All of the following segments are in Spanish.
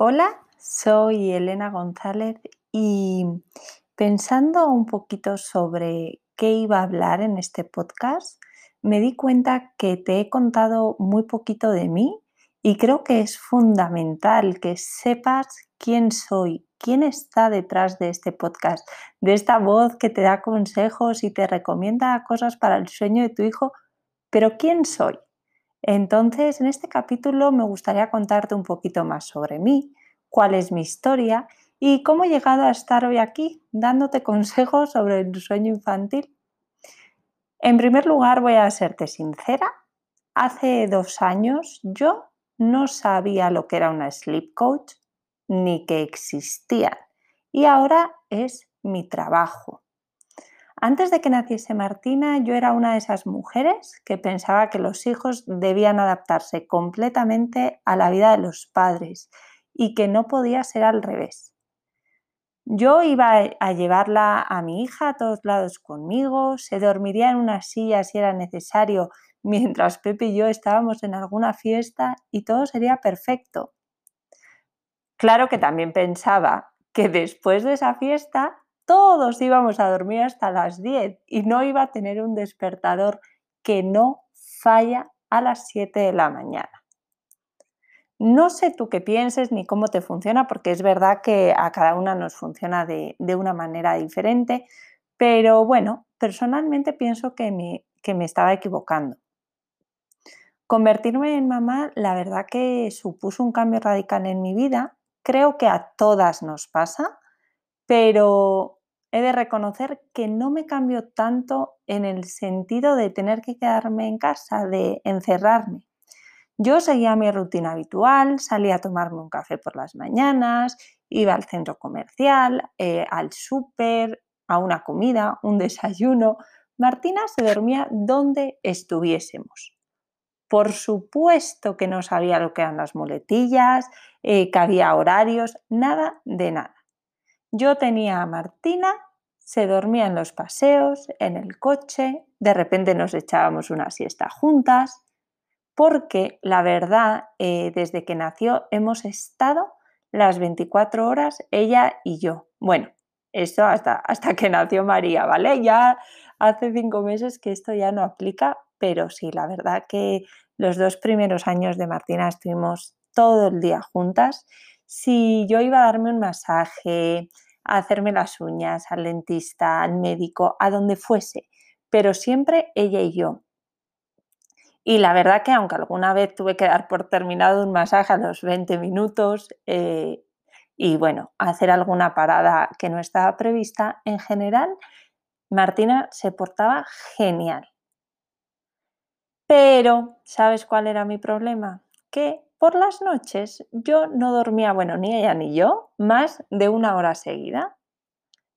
Hola, soy Elena González y pensando un poquito sobre qué iba a hablar en este podcast, me di cuenta que te he contado muy poquito de mí y creo que es fundamental que sepas quién soy, quién está detrás de este podcast, de esta voz que te da consejos y te recomienda cosas para el sueño de tu hijo, pero quién soy. Entonces, en este capítulo me gustaría contarte un poquito más sobre mí, cuál es mi historia y cómo he llegado a estar hoy aquí dándote consejos sobre el sueño infantil. En primer lugar, voy a serte sincera. Hace dos años yo no sabía lo que era una sleep coach ni que existían y ahora es mi trabajo. Antes de que naciese Martina, yo era una de esas mujeres que pensaba que los hijos debían adaptarse completamente a la vida de los padres y que no podía ser al revés. Yo iba a llevarla a mi hija a todos lados conmigo, se dormiría en una silla si era necesario mientras Pepe y yo estábamos en alguna fiesta y todo sería perfecto. Claro que también pensaba que después de esa fiesta todos íbamos a dormir hasta las 10 y no iba a tener un despertador que no falla a las 7 de la mañana. No sé tú qué pienses ni cómo te funciona, porque es verdad que a cada una nos funciona de, una manera diferente, pero bueno, personalmente pienso que me, que me estaba equivocando. Convertirme en mamá, la verdad que supuso un cambio radical en mi vida. Creo que a todas nos pasa, pero he de reconocer que no me cambió tanto en el sentido de tener que quedarme en casa, de encerrarme. Yo seguía mi rutina habitual, salía a tomarme un café por las mañanas, iba al centro comercial, eh, al súper, a una comida, un desayuno. Martina se dormía donde estuviésemos. Por supuesto que no sabía lo que eran las muletillas, eh, que había horarios, nada de nada. Yo tenía a Martina, se dormía en los paseos, en el coche, de repente nos echábamos una siesta juntas, porque la verdad, eh, desde que nació hemos estado las 24 horas ella y yo. Bueno, esto hasta, hasta que nació María, ¿vale? Ya hace cinco meses que esto ya no aplica, pero sí, la verdad que los dos primeros años de Martina estuvimos todo el día juntas. Si yo iba a darme un masaje, a hacerme las uñas, al dentista, al médico, a donde fuese, pero siempre ella y yo. Y la verdad que aunque alguna vez tuve que dar por terminado un masaje a los 20 minutos eh, y bueno, hacer alguna parada que no estaba prevista, en general Martina se portaba genial. Pero, ¿sabes cuál era mi problema? Que por las noches yo no dormía, bueno, ni ella ni yo, más de una hora seguida.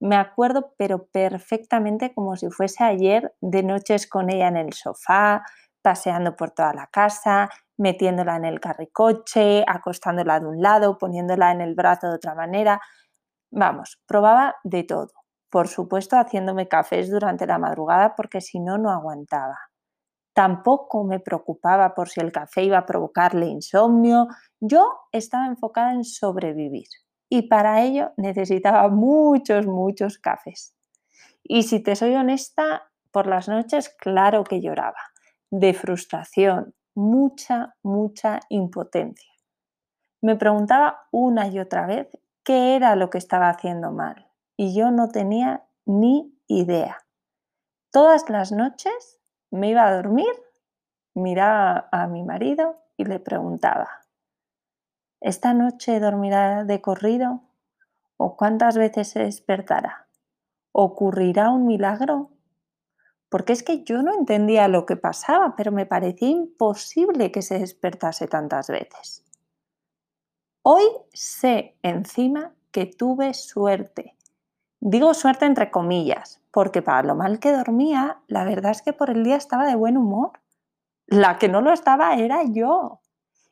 Me acuerdo, pero perfectamente como si fuese ayer, de noches con ella en el sofá, paseando por toda la casa, metiéndola en el carricoche, acostándola de un lado, poniéndola en el brazo de otra manera. Vamos, probaba de todo. Por supuesto, haciéndome cafés durante la madrugada porque si no, no aguantaba. Tampoco me preocupaba por si el café iba a provocarle insomnio. Yo estaba enfocada en sobrevivir y para ello necesitaba muchos, muchos cafés. Y si te soy honesta, por las noches claro que lloraba, de frustración, mucha, mucha impotencia. Me preguntaba una y otra vez qué era lo que estaba haciendo mal y yo no tenía ni idea. Todas las noches me iba a dormir, miraba a mi marido y le preguntaba, ¿esta noche dormirá de corrido? ¿O cuántas veces se despertará? ¿Ocurrirá un milagro? Porque es que yo no entendía lo que pasaba, pero me parecía imposible que se despertase tantas veces. Hoy sé encima que tuve suerte. Digo suerte entre comillas, porque para lo mal que dormía, la verdad es que por el día estaba de buen humor. La que no lo estaba era yo.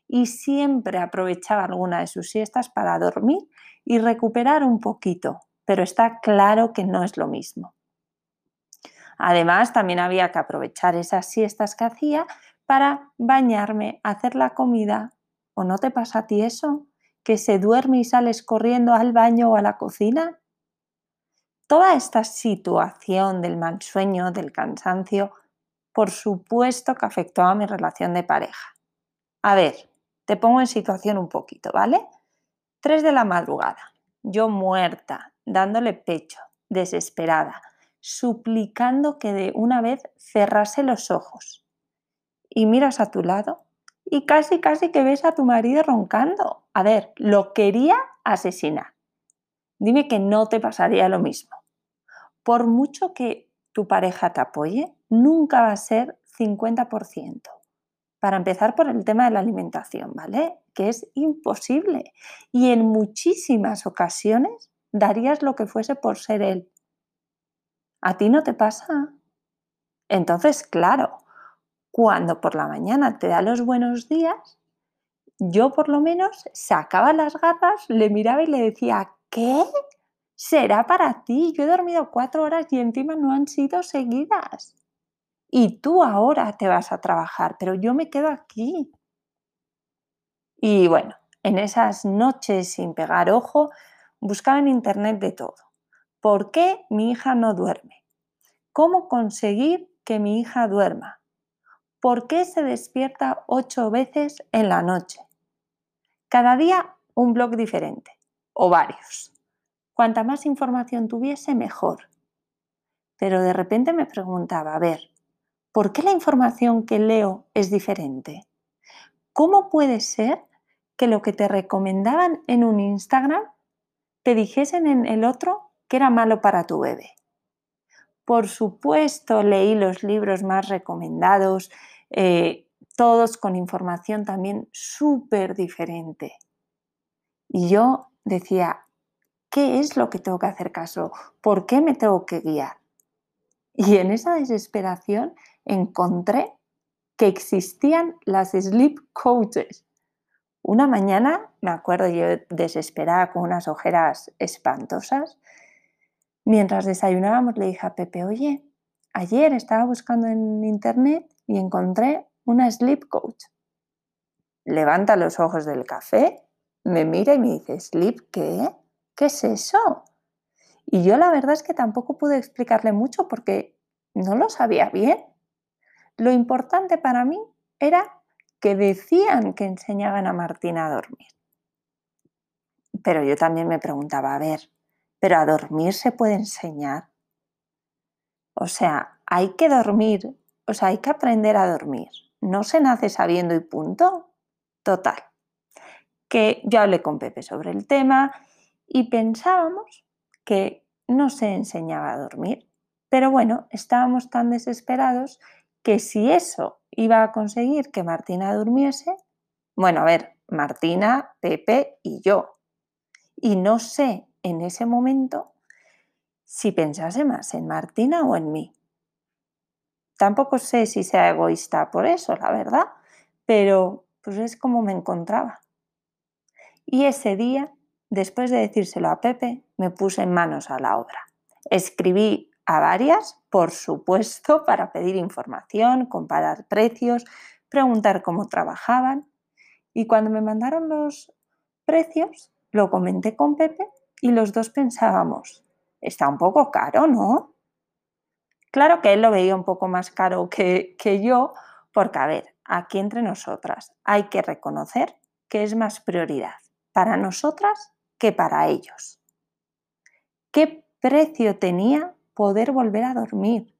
Y siempre aprovechaba alguna de sus siestas para dormir y recuperar un poquito, pero está claro que no es lo mismo. Además, también había que aprovechar esas siestas que hacía para bañarme, hacer la comida. ¿O no te pasa a ti eso? que se duerme y sales corriendo al baño o a la cocina? Toda esta situación del mal sueño, del cansancio, por supuesto que afectó a mi relación de pareja. A ver, te pongo en situación un poquito, ¿vale? 3 de la madrugada, yo muerta, dándole pecho, desesperada, suplicando que de una vez cerrase los ojos. Y miras a tu lado y casi, casi que ves a tu marido roncando. A ver, lo quería asesinar. Dime que no te pasaría lo mismo. Por mucho que tu pareja te apoye, nunca va a ser 50%. Para empezar por el tema de la alimentación, ¿vale? Que es imposible. Y en muchísimas ocasiones darías lo que fuese por ser él. ¿A ti no te pasa? Entonces, claro, cuando por la mañana te da los buenos días, yo por lo menos sacaba las garras, le miraba y le decía, ¿qué? Será para ti. Yo he dormido cuatro horas y encima no han sido seguidas. Y tú ahora te vas a trabajar, pero yo me quedo aquí. Y bueno, en esas noches sin pegar ojo, buscaba en internet de todo. ¿Por qué mi hija no duerme? ¿Cómo conseguir que mi hija duerma? ¿Por qué se despierta ocho veces en la noche? Cada día un blog diferente, o varios. Cuanta más información tuviese, mejor. Pero de repente me preguntaba, a ver, ¿por qué la información que leo es diferente? ¿Cómo puede ser que lo que te recomendaban en un Instagram te dijesen en el otro que era malo para tu bebé? Por supuesto, leí los libros más recomendados, eh, todos con información también súper diferente. Y yo decía, ¿qué es lo que tengo que hacer caso? ¿Por qué me tengo que guiar? Y en esa desesperación encontré que existían las sleep coaches. Una mañana, me acuerdo yo desesperada con unas ojeras espantosas, mientras desayunábamos le dije a Pepe, oye, ayer estaba buscando en internet y encontré una sleep coach. Levanta los ojos del café, me mira y me dice, ¿sleep qué? ¿Qué es eso? Y yo la verdad es que tampoco pude explicarle mucho porque no lo sabía bien. Lo importante para mí era que decían que enseñaban a Martina a dormir. Pero yo también me preguntaba, a ver, ¿pero a dormir se puede enseñar? O sea, hay que dormir o sea, hay que aprender a dormir. No se nace sabiendo y punto. Total. Que yo hablé con Pepe sobre el tema y pensábamos que no se enseñaba a dormir. Pero bueno, estábamos tan desesperados que si eso iba a conseguir que Martina durmiese, bueno, a ver, Martina, Pepe y yo. Y no sé en ese momento si pensase más en Martina o en mí. Tampoco sé si sea egoísta por eso, la verdad, pero pues es como me encontraba. Y ese día, después de decírselo a Pepe, me puse manos a la obra. Escribí a varias, por supuesto, para pedir información, comparar precios, preguntar cómo trabajaban. Y cuando me mandaron los precios, lo comenté con Pepe y los dos pensábamos, está un poco caro, ¿no? Claro que él lo veía un poco más caro que, que yo, porque, a ver, aquí entre nosotras hay que reconocer que es más prioridad para nosotras que para ellos. ¿Qué precio tenía poder volver a dormir,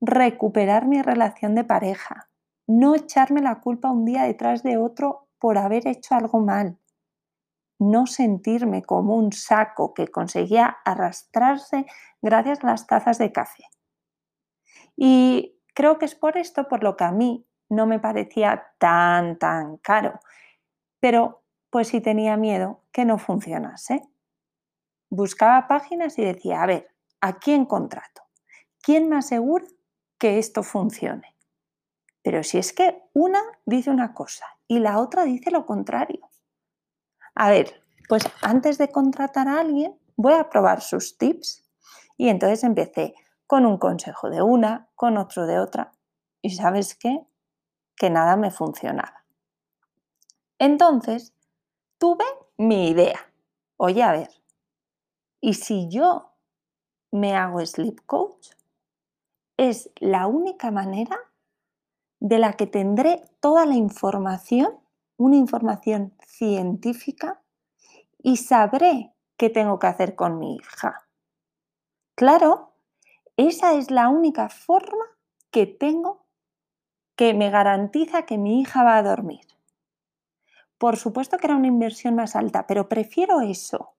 recuperar mi relación de pareja, no echarme la culpa un día detrás de otro por haber hecho algo mal, no sentirme como un saco que conseguía arrastrarse gracias a las tazas de café? Y creo que es por esto por lo que a mí no me parecía tan, tan caro. Pero pues sí tenía miedo que no funcionase. Buscaba páginas y decía, a ver, ¿a quién contrato? ¿Quién me asegura que esto funcione? Pero si es que una dice una cosa y la otra dice lo contrario. A ver, pues antes de contratar a alguien, voy a probar sus tips. Y entonces empecé, con un consejo de una, con otro de otra. Y sabes qué? Que nada me funcionaba. Entonces, tuve mi idea. Oye, a ver, ¿y si yo me hago sleep coach? Es la única manera de la que tendré toda la información, una información científica, y sabré qué tengo que hacer con mi hija. Claro, esa es la única forma que tengo que me garantiza que mi hija va a dormir. Por supuesto que era una inversión más alta, pero prefiero eso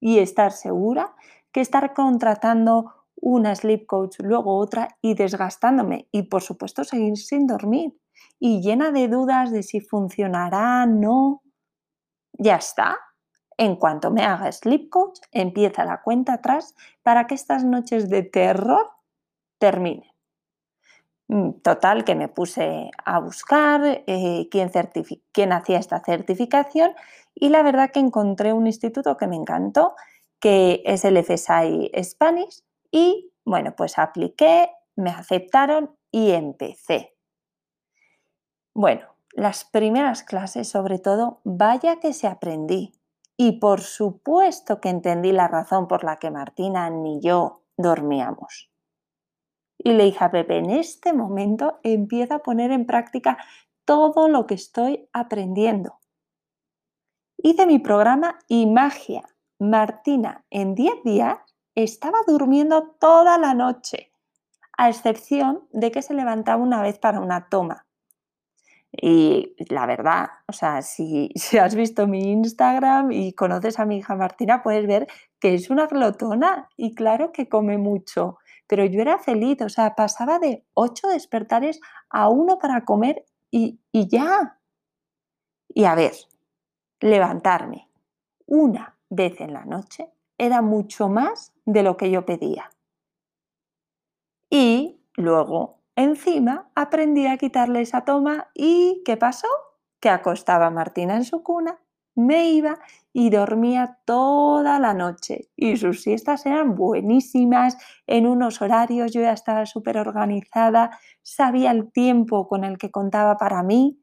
y estar segura que estar contratando una sleep coach, luego otra y desgastándome y por supuesto seguir sin dormir y llena de dudas de si funcionará, no. Ya está. En cuanto me haga sleep coach, empieza la cuenta atrás para que estas noches de terror terminen. Mm, total, que me puse a buscar eh, quién, quién hacía esta certificación y la verdad que encontré un instituto que me encantó, que es el FSI Spanish y bueno, pues apliqué, me aceptaron y empecé. Bueno, las primeras clases sobre todo, vaya que se aprendí. Y por supuesto que entendí la razón por la que Martina ni yo dormíamos. Y le dije a Pepe, en este momento empieza a poner en práctica todo lo que estoy aprendiendo. Hice mi programa y magia. Martina en 10 días estaba durmiendo toda la noche, a excepción de que se levantaba una vez para una toma. Y la verdad, o sea, si, has visto mi Instagram y conoces a mi hija Martina, puedes ver que es una glotona y claro que come mucho. Pero yo era feliz, o sea, pasaba de ocho despertares a uno para comer y, y ya. Y a ver, levantarme una vez en la noche era mucho más de lo que yo pedía. Y luego, encima, aprendí a quitarle esa toma y ¿qué pasó? Que acostaba a Martina en su cuna, me iba y dormía toda la noche. Y sus siestas eran buenísimas, en unos horarios yo ya estaba súper organizada, sabía el tiempo con el que contaba para mí.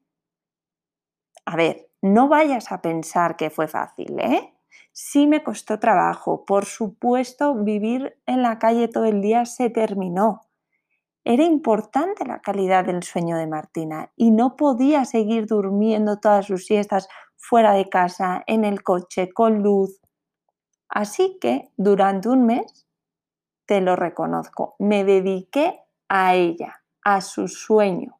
A ver, no vayas a pensar que fue fácil, ¿eh? Sí me costó trabajo. Por supuesto, vivir en la calle todo el día se terminó. Era importante la calidad del sueño de Martina y no podía seguir durmiendo todas sus siestas fuera de casa, en el coche, con luz. Así que durante un mes, te lo reconozco, me dediqué a ella, a su sueño.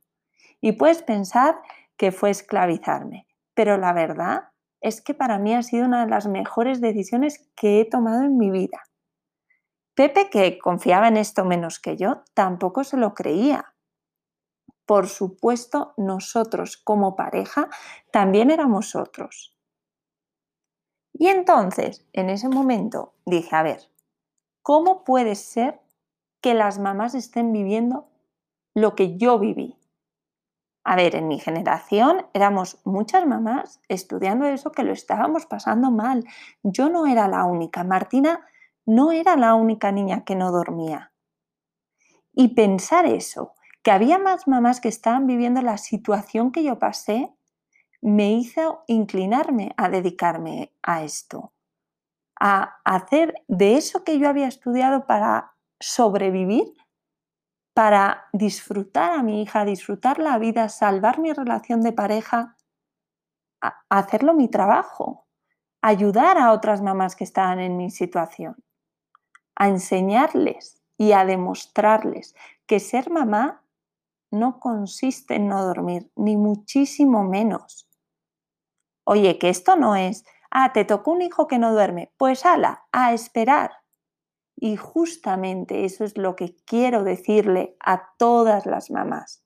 Y puedes pensar que fue esclavizarme, pero la verdad es que para mí ha sido una de las mejores decisiones que he tomado en mi vida. Pepe, que confiaba en esto menos que yo, tampoco se lo creía. Por supuesto, nosotros como pareja también éramos otros. Y entonces, en ese momento, dije, a ver, ¿cómo puede ser que las mamás estén viviendo lo que yo viví? A ver, en mi generación éramos muchas mamás estudiando eso que lo estábamos pasando mal. Yo no era la única. Martina no era la única niña que no dormía. Y pensar eso, que había más mamás que estaban viviendo la situación que yo pasé, me hizo inclinarme a dedicarme a esto, a hacer de eso que yo había estudiado para sobrevivir, para disfrutar a mi hija, disfrutar la vida, salvar mi relación de pareja, hacerlo mi trabajo, ayudar a otras mamás que estaban en mi situación, a enseñarles y a demostrarles que ser mamá no consiste en no dormir, ni muchísimo menos. Oye, que esto no es, ah, te tocó un hijo que no duerme, pues ala, a esperar. Y justamente eso es lo que quiero decirle a todas las mamás.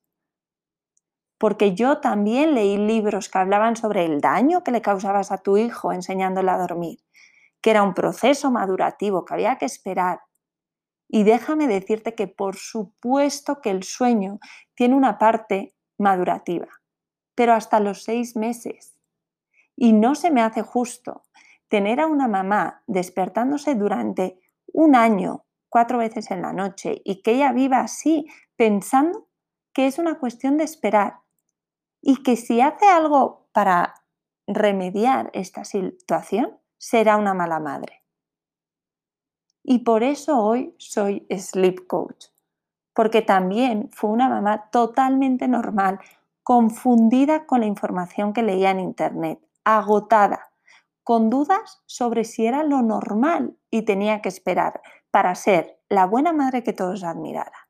Porque yo también leí libros que hablaban sobre el daño que le causabas a tu hijo enseñándole a dormir, que era un proceso madurativo, que había que esperar. Y déjame decirte que por supuesto que el sueño tiene una parte madurativa, pero hasta los seis meses. Y no se me hace justo tener a una mamá despertándose durante un año, cuatro veces en la noche, y que ella viva así, pensando que es una cuestión de esperar y que si hace algo para remediar esta situación será una mala madre. Y por eso hoy soy sleep coach, porque también fue una mamá totalmente normal, confundida con la información que leía en Internet, agotada, con dudas sobre si era lo normal y tenía que esperar para ser la buena madre que todos admirara.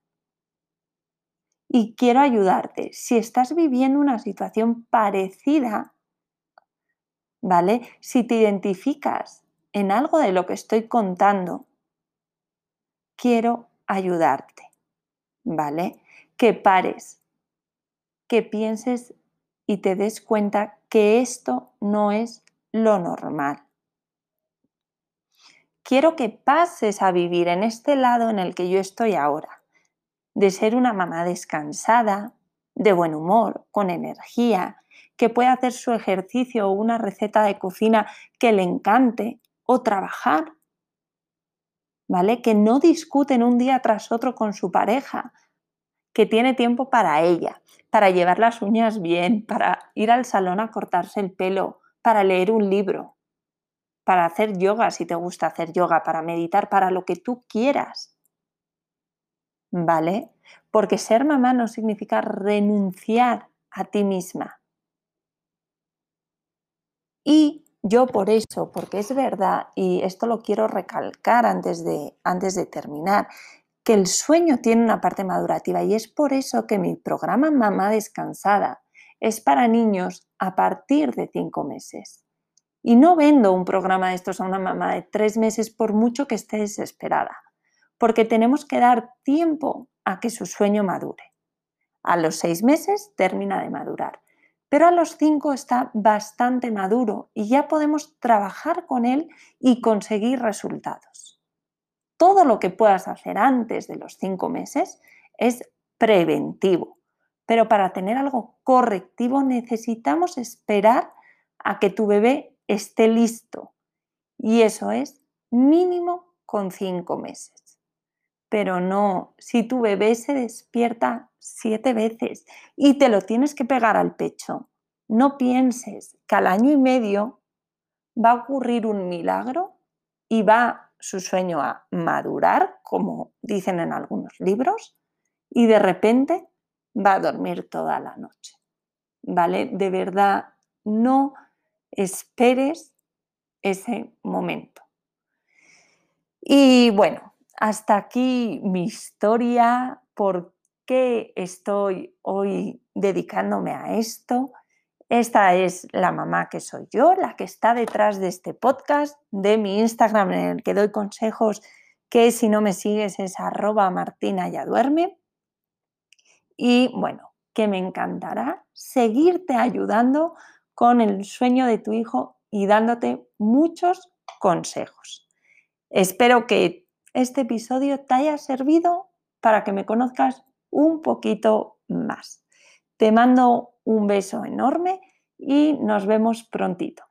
Y quiero ayudarte. Si estás viviendo una situación parecida, ¿vale? Si te identificas en algo de lo que estoy contando, quiero ayudarte, ¿vale? Que pares, que pienses y te des cuenta que esto no es lo normal. Quiero que pases a vivir en este lado en el que yo estoy ahora, de ser una mamá descansada, de buen humor, con energía, que pueda hacer su ejercicio o una receta de cocina que le encante o trabajar. ¿Vale? Que no discuten un día tras otro con su pareja, que tiene tiempo para ella, para llevar las uñas bien, para ir al salón a cortarse el pelo, para leer un libro, para hacer yoga si te gusta hacer yoga, para meditar, para lo que tú quieras. ¿Vale? Porque ser mamá no significa renunciar a ti misma. Y yo por eso, porque es verdad, y esto lo quiero recalcar antes de, antes de terminar, que el sueño tiene una parte madurativa y es por eso que mi programa Mamá Descansada es para niños a partir de cinco meses. Y no vendo un programa de estos a una mamá de tres meses por mucho que esté desesperada, porque tenemos que dar tiempo a que su sueño madure. A los seis meses termina de madurar, pero a los cinco está bastante maduro y ya podemos trabajar con él y conseguir resultados. Todo lo que puedas hacer antes de los cinco meses es preventivo, pero para tener algo correctivo necesitamos esperar a que tu bebé esté listo. Y eso es mínimo con cinco meses. Pero no, si tu bebé se despierta siete veces y te lo tienes que pegar al pecho, no pienses que al año y medio va a ocurrir un milagro y va su sueño a madurar, como dicen en algunos libros, y de repente va a dormir toda la noche. ¿Vale? De verdad, no esperes ese momento. Y bueno, hasta aquí mi historia, por qué estoy hoy dedicándome a esto. Esta es la mamá que soy yo, la que está detrás de este podcast, de mi Instagram en el que doy consejos que si no me sigues es arroba martina ya duerme. Y bueno, que me encantará seguirte ayudando con el sueño de tu hijo y dándote muchos consejos. Espero que este episodio te haya servido para que me conozcas un poquito más. Te mando un beso enorme y nos vemos prontito.